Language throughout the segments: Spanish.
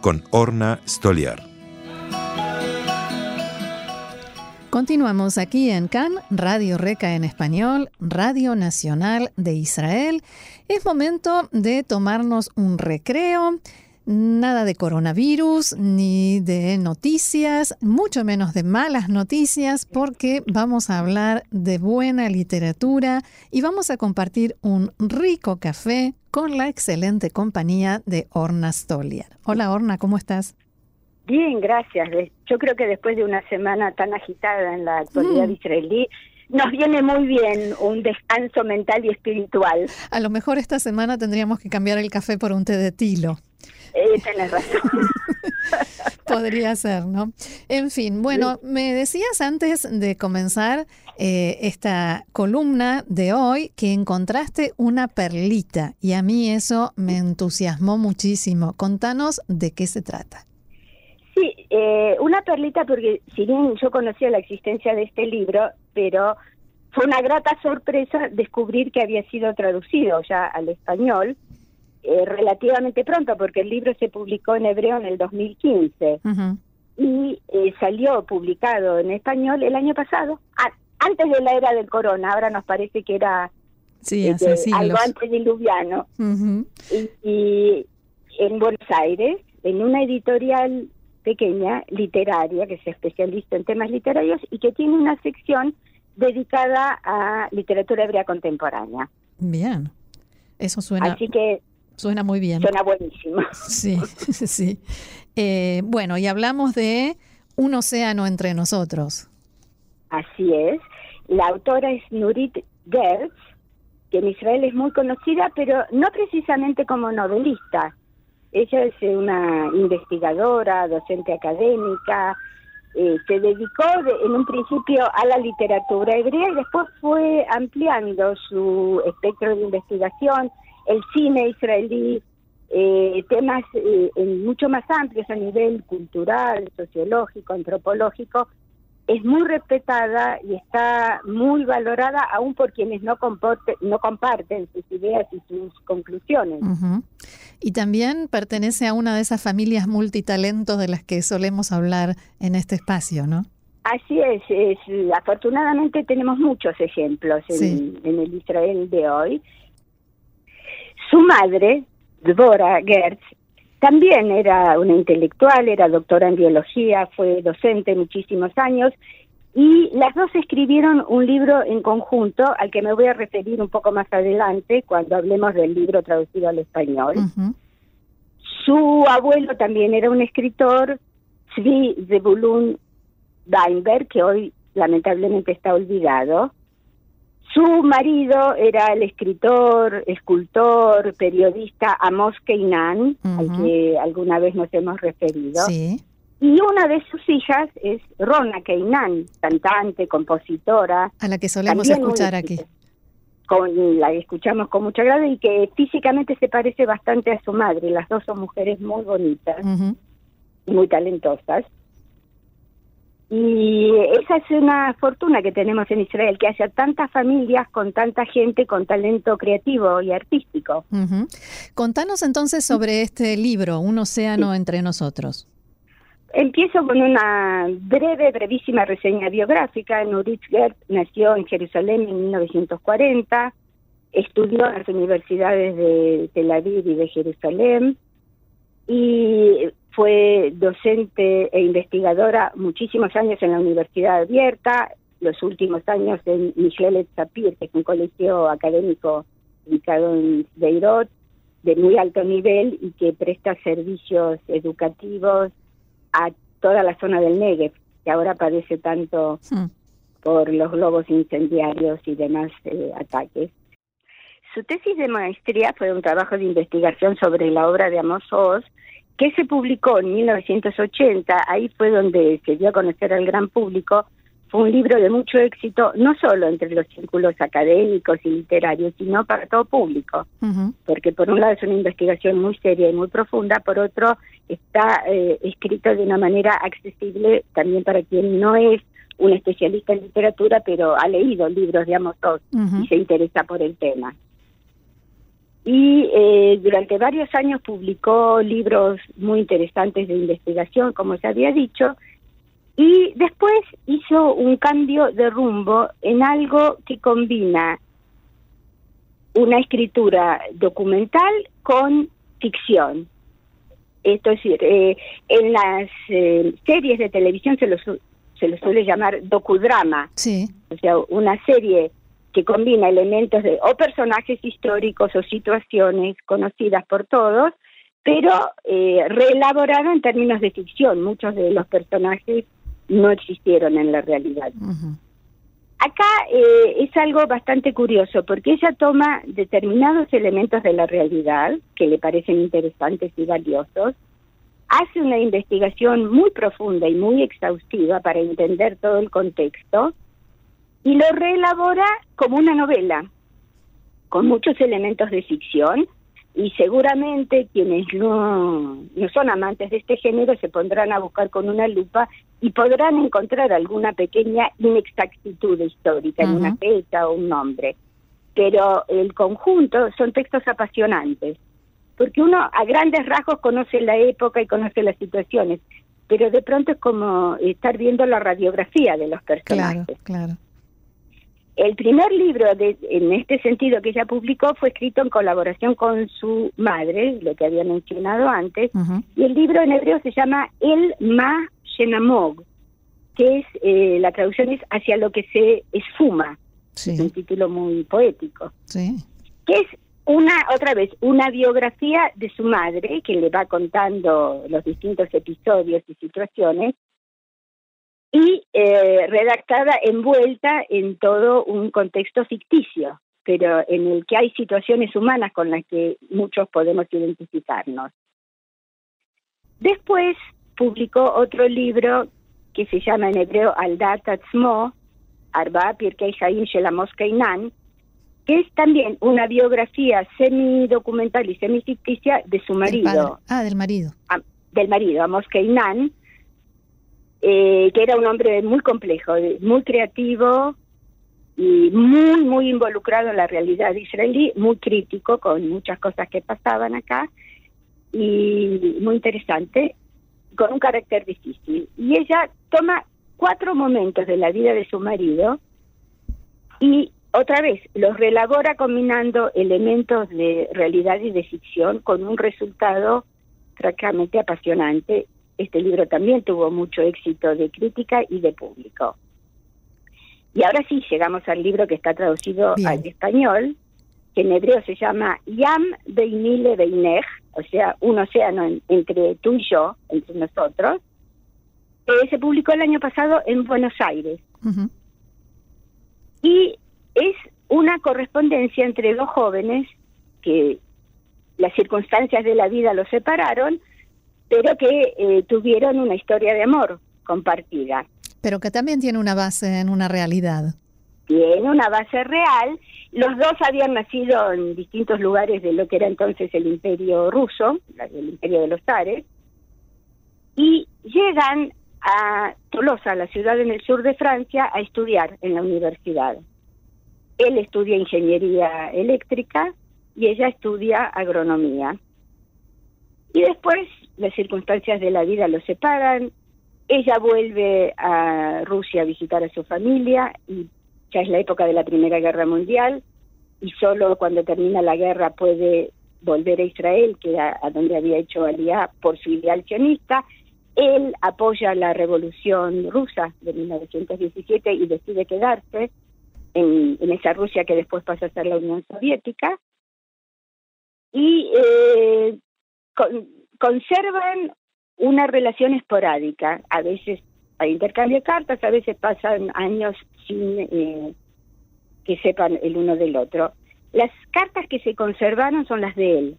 con Orna Stoliar. Continuamos aquí en CAN, Radio Reca en español, Radio Nacional de Israel. Es momento de tomarnos un recreo Nada de coronavirus, ni de noticias, mucho menos de malas noticias, porque vamos a hablar de buena literatura y vamos a compartir un rico café con la excelente compañía de Orna Stoliar. Hola Orna, ¿cómo estás? Bien, gracias. Yo creo que después de una semana tan agitada en la actualidad mm. israelí, nos viene muy bien un descanso mental y espiritual. A lo mejor esta semana tendríamos que cambiar el café por un té de tilo. Eh, tenés razón. Podría ser, ¿no? En fin, bueno, me decías antes de comenzar eh, esta columna de hoy que encontraste una perlita y a mí eso me entusiasmó muchísimo. Contanos de qué se trata. Sí, eh, una perlita porque si bien yo conocía la existencia de este libro, pero fue una grata sorpresa descubrir que había sido traducido ya al español eh, relativamente pronto, porque el libro se publicó en hebreo en el 2015 y eh, salió publicado en español el año pasado, antes de la era del corona, ahora nos parece que era sí, algo antes diluviano. y, y en Buenos Aires, en una editorial pequeña, literaria, que se especializa en temas literarios y que tiene una sección dedicada a literatura hebrea contemporánea. Bien, eso suena. Así que Suena muy bien. Suena buenísimo. Sí, sí. Eh, bueno, y hablamos de un océano entre nosotros. Así es. La autora es Nurit Gertz, que en Israel es muy conocida, pero no precisamente como novelista. Ella es una investigadora, docente académica, eh, se dedicó en un principio a la literatura hebrea y después fue ampliando su espectro de investigación el cine israelí, eh, temas eh, mucho más amplios a nivel cultural, sociológico, antropológico, es muy respetada y está muy valorada aún por quienes no, no comparten sus ideas y sus conclusiones. Y también pertenece a una de esas familias multitalentos de las que solemos hablar en este espacio, ¿no? Así es, afortunadamente tenemos muchos ejemplos en, en el Israel de hoy su madre, Dvora Gertz, también era una intelectual, era doctora en biología, fue docente muchísimos años y las dos escribieron un libro en conjunto al que me voy a referir un poco más adelante cuando hablemos del libro traducido al español. Su abuelo también era un escritor, Zvi Zebulun Weinberg, que hoy lamentablemente está olvidado. Su marido era el escritor, escultor, periodista Amos Keinan, al que alguna vez nos hemos referido. Y una de sus hijas es Rona Keinan, cantante, compositora. A la que solemos escuchar aquí. Con, la escuchamos con mucha grado y que físicamente se parece bastante a su madre. Las dos son mujeres muy bonitas, y muy talentosas. Y esa es una fortuna que tenemos en Israel, que haya tantas familias con tanta gente con talento creativo y artístico. Contanos entonces sobre este libro, Un océano entre nosotros. Empiezo con una breve, brevísima reseña biográfica. Nurit Gert nació en Jerusalén en 1940, estudió en las universidades de Tel Aviv y de Jerusalén y fue docente e investigadora muchísimos años en la Universidad Abierta, los últimos años en Michelet Sapir, que es un colegio académico ubicado en Beirut, de muy alto nivel y que presta servicios educativos a toda la zona del Negev, que ahora padece tanto hmm. por los globos incendiarios y demás eh, ataques. Su tesis de maestría fue un trabajo de investigación sobre la obra de Amos Oz, que se publicó en 1980, ahí fue donde se dio a conocer al gran público, fue un libro de mucho éxito, no solo entre los círculos académicos y literarios, sino para todo público, porque por un lado es una investigación muy seria y muy profunda, por otro está eh, escrito de una manera accesible también para quien no es un especialista en literatura, pero ha leído libros de Amos Oz y se interesa por el tema. Y eh, durante varios años publicó libros muy interesantes de investigación, como se había dicho, y después hizo un cambio de rumbo en algo que combina una escritura documental con ficción. Esto es decir, eh, en las eh, series de televisión se lo, se lo suele llamar docudrama. Sí. O sea, una serie que combina elementos de o personajes históricos o situaciones conocidas por todos, pero eh, reelaborado en términos de ficción. Muchos de los personajes no existieron en la realidad. Acá eh, es algo bastante curioso porque ella toma determinados elementos de la realidad que le parecen interesantes y valiosos, hace una investigación muy profunda y muy exhaustiva para entender todo el contexto y lo reelabora como una novela, con muchos elementos de ficción, y seguramente quienes no, no son amantes de este género se pondrán a buscar con una lupa y podrán encontrar alguna pequeña inexactitud histórica en una fecha o un nombre. Pero el conjunto son textos apasionantes, porque uno a grandes rasgos conoce la época y conoce las situaciones, pero de pronto es como estar viendo la radiografía de los personajes. Claro, claro. El primer libro de, en este sentido que ella publicó fue escrito en colaboración con su madre, lo que había mencionado antes, y el libro en hebreo se llama El Ma Shenamog, que es, eh, la traducción es hacia lo que se esfuma, es un título muy poético, sí. que es una, otra vez, una biografía de su madre que le va contando los distintos episodios y situaciones, y eh, redactada envuelta en todo un contexto ficticio, pero en el que hay situaciones humanas con las que muchos podemos identificarnos. Después publicó otro libro que se llama en hebreo Aldat Atzmo, Arba Pirkei Haim Shelamos Keinan, que es también una biografía semi-documental y semi-ficticia de su marido. Ah, del marido. del marido, Amos Keinan, eh, que era un hombre muy complejo, muy creativo y muy, muy involucrado en la realidad israelí, muy crítico con muchas cosas que pasaban acá y muy interesante, con un carácter difícil. Y ella toma cuatro momentos de la vida de su marido y otra vez los relabora combinando elementos de realidad y de ficción con un resultado francamente apasionante este libro también tuvo mucho éxito de crítica y de público. Y ahora sí, llegamos al libro que está traducido al español, que en hebreo se llama Yam Beinile Beinech, o sea, un océano entre tú y yo, entre nosotros. Se publicó el año pasado en Buenos Aires. Y es una correspondencia entre dos jóvenes que las circunstancias de la vida los separaron, pero que eh, tuvieron una historia de amor compartida. Pero que también tiene una base en una realidad. Tiene una base real. Los dos habían nacido en distintos lugares de lo que era entonces el imperio ruso, el imperio de los zares, y llegan a Tolosa, la ciudad en el sur de Francia, a estudiar en la universidad. Él estudia ingeniería eléctrica y ella estudia agronomía. Y después las circunstancias de la vida lo separan, ella vuelve a Rusia a visitar a su familia y ya es la época de la Primera Guerra Mundial y solo cuando termina la guerra puede volver a Israel, que era a donde había hecho Aliyah por su ideal sionista. Él apoya la revolución rusa de 1917 y decide quedarse en, esa Rusia que después pasa a ser la Unión Soviética. Y eh, conservan una relación esporádica. A veces hay intercambio de cartas, a veces pasan años sin eh, que sepan el uno del otro. Las cartas que se conservaron son las de él,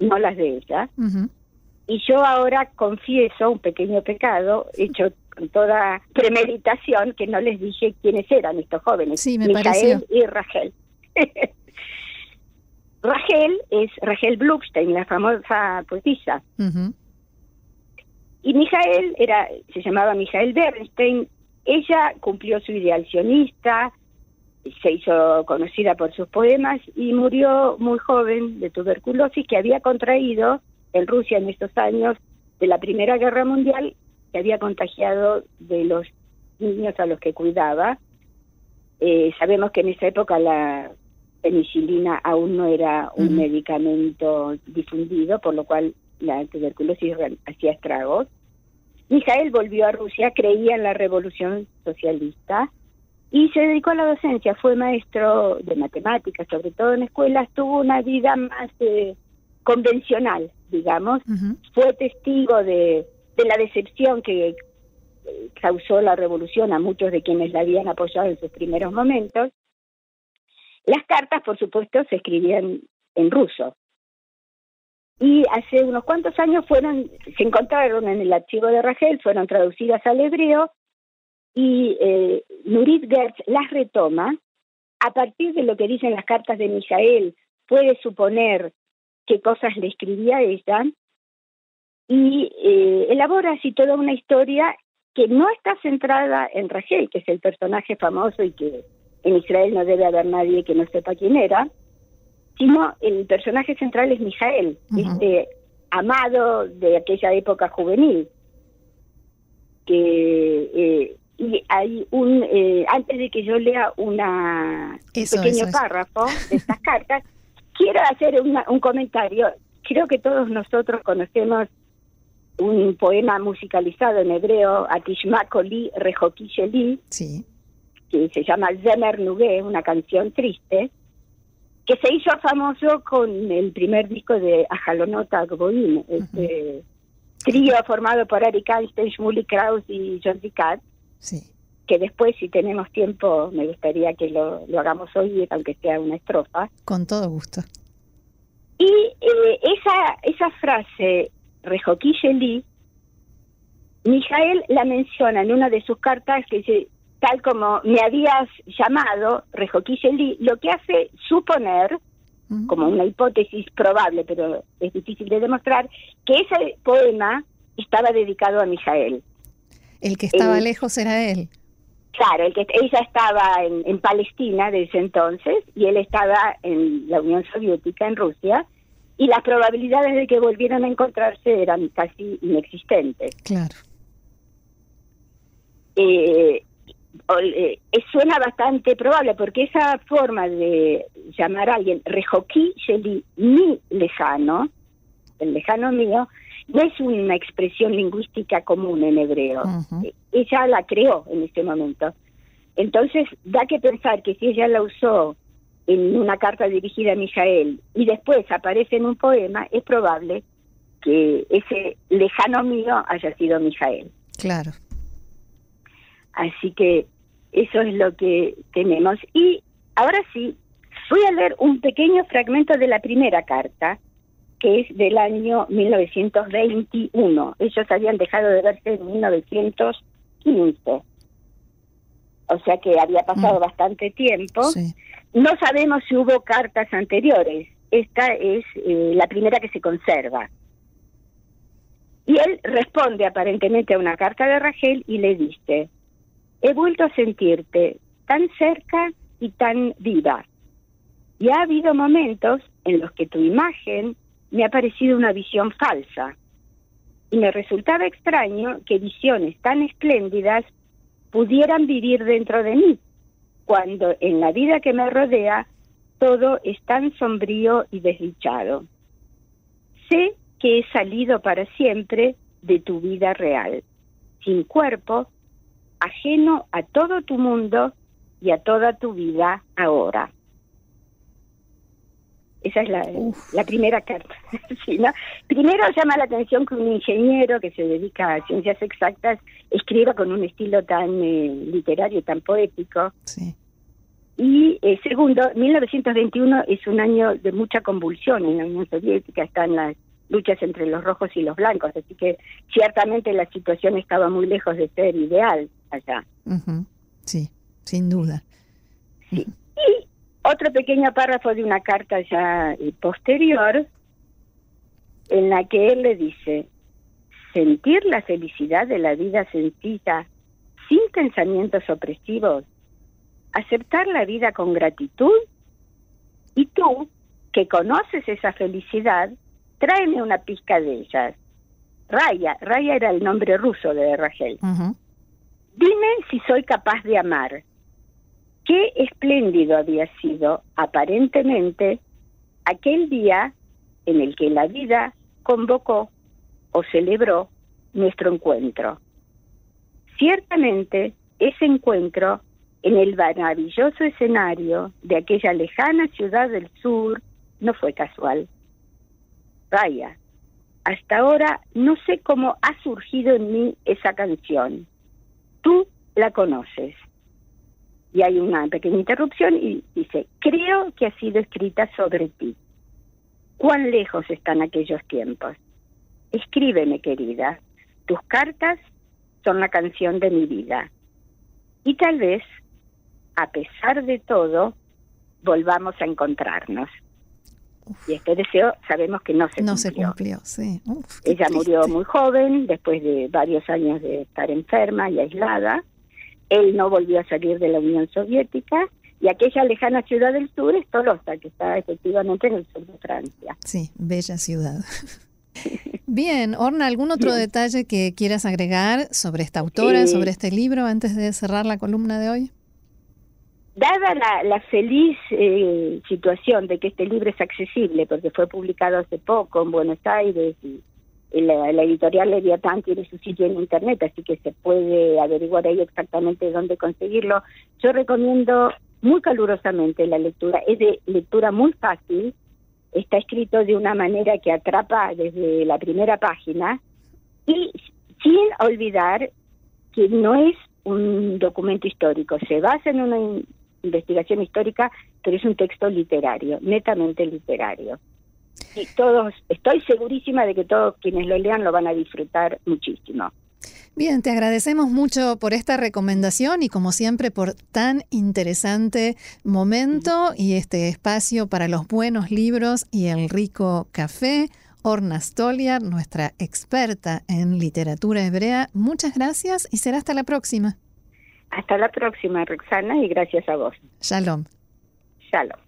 no las de ella. y yo ahora confieso un pequeño pecado hecho con toda premeditación que no les dije quiénes eran estos jóvenes, sí, me Mijael y Rachel. Rachel es Rachel Bluckstein, la famosa poetisa. Y Mijael era, se llamaba Mijael Bernstein. Ella cumplió su ideal sionista, se hizo conocida por sus poemas y murió muy joven de tuberculosis que había contraído en Rusia en estos años de la Primera Guerra Mundial, que había contagiado de los niños a los que cuidaba. Eh, sabemos que en esa época la penicilina aún no era un medicamento difundido, por lo cual la tuberculosis hacía estragos. Mijael volvió a Rusia, creía en la revolución socialista y se dedicó a la docencia. Fue maestro de matemáticas, sobre todo en escuelas. Tuvo una vida más eh, convencional, digamos. Fue testigo de, de la decepción que eh, causó la revolución a muchos de quienes la habían apoyado en sus primeros momentos las cartas, por supuesto, se escribían en ruso. Y hace unos cuantos años fueron, se encontraron en el archivo de Rachel, fueron traducidas al hebreo y eh, Nurit Gertz las retoma. A partir de lo que dicen las cartas de Mijael, puede suponer qué cosas le escribía ella y eh, elabora así toda una historia que no está centrada en Rachel, que es el personaje famoso y que en Israel no debe haber nadie que no sepa quién era, sino el personaje central es Mijael, este amado de aquella época juvenil, que eh, y hay un eh, antes de que yo lea una un pequeño párrafo de estas cartas quiero hacer un comentario. Creo que todos nosotros conocemos un poema musicalizado en hebreo Atishmakoli Rehokisheli sí que se llama Zemer Nugué, una canción triste, que se hizo famoso con el primer disco de Ajalonota Gboim, este trío formado por Eric Einstein, Shmuley Kraus y John Kat, sí. que después, si tenemos tiempo, me gustaría que lo, lo hagamos hoy, aunque sea una estrofa. Con todo gusto. Y eh, esa, esa frase, Rejoquilleli, Mijael la menciona en una de sus cartas que dice, tal como me habías llamado, Rejoquilleli, lo que hace suponer, como una hipótesis probable, pero es difícil de demostrar, que ese poema estaba dedicado a Mijael. El que estaba lejos era él. Claro, el que ella estaba en, en, Palestina desde entonces y él estaba en la Unión Soviética, en Rusia, y las probabilidades de que volvieran a encontrarse eran casi inexistentes. Claro. Eh, eh, suena bastante probable porque esa forma de llamar a alguien Rejoquí mi lejano, el lejano mío, no es una expresión lingüística común en hebreo. Eh, ella la creó en este momento. Entonces, da que pensar que si ella la usó en una carta dirigida a Mijael y después aparece en un poema, es probable que ese lejano mío haya sido Mijael. Claro. Así que eso es lo que tenemos. Y ahora sí, voy a leer un pequeño fragmento de la primera carta, que es del año 1921. Ellos habían dejado de verse en 1915. O sea que había pasado mm. bastante tiempo. No sabemos si hubo cartas anteriores. Esta es eh, la primera que se conserva. Y él responde aparentemente a una carta de Rachel y le dice, he vuelto a sentirte tan cerca y tan viva. Y ha habido momentos en los que tu imagen me ha parecido una visión falsa. Y me resultaba extraño que visiones tan espléndidas pudieran vivir dentro de mí, cuando en la vida que me rodea todo es tan sombrío y desdichado. Sé que he salido para siempre de tu vida real, sin cuerpo, ajeno a todo tu mundo y a toda tu vida ahora. Esa es la, la primera carta. Primero llama la atención que un ingeniero que se dedica a ciencias exactas escriba con un estilo tan eh, literario, tan poético. Y eh, segundo, 1921 es un año de mucha convulsión en la Unión Soviética, están las luchas entre los rojos y los blancos, así que ciertamente la situación estaba muy lejos de ser ideal allá. Sí, sin duda. Sí. Y otro pequeño párrafo de una carta ya eh, posterior, en la que él le dice, sentir la felicidad de la vida sencilla sin pensamientos opresivos, aceptar la vida con gratitud y tú, que conoces esa felicidad, tráeme una pizca de ellas. Raya, Raya era el nombre ruso de Rachel. Dime si soy capaz de amar. Qué espléndido había sido, aparentemente, aquel día en el que la vida convocó o celebró nuestro encuentro. Ciertamente, ese encuentro en el maravilloso escenario de aquella lejana ciudad del sur no fue casual. Vaya, hasta ahora no sé cómo ha surgido en mí esa canción. Tú la conoces. Y hay una pequeña interrupción y dice, creo que ha sido escrita sobre ti. ¿Cuán lejos están aquellos tiempos? Escríbeme, querida. Tus cartas son la canción de mi vida. Y tal vez, a pesar de todo, volvamos a encontrarnos. Y este deseo sabemos que no se no cumplió. se cumplió, sí. Ella murió muy joven, después de varios años de estar enferma y aislada. Él no volvió a salir de la Unión Soviética y aquella lejana ciudad del sur es Tolosa, que está efectivamente en el sur de Francia. Sí, bella ciudad. Bien, Orna, ¿algún otro detalle que quieras agregar sobre esta autora, sobre este libro, antes de cerrar la columna de hoy? Dada la, feliz eh, situación de que este libro es accesible, porque fue publicado hace poco en Buenos Aires y, la, editorial Leviatán tiene su sitio en internet, así que se puede averiguar ahí exactamente dónde conseguirlo. Yo recomiendo muy calurosamente la lectura, es de lectura muy fácil, está escrito de una manera que atrapa desde la primera página y sin olvidar que no es un documento histórico, se basa en una investigación histórica, pero es un texto literario, netamente literario. Y todos, estoy segurísima de que todos quienes lo lean lo van a disfrutar muchísimo. Bien, te agradecemos mucho por esta recomendación y como siempre por tan interesante momento y este espacio para los buenos libros y el rico café. Orna Stoliar, nuestra experta en literatura hebrea, muchas gracias y será hasta la próxima. Hasta la próxima, Roxana, y gracias a vos. Shalom. Shalom.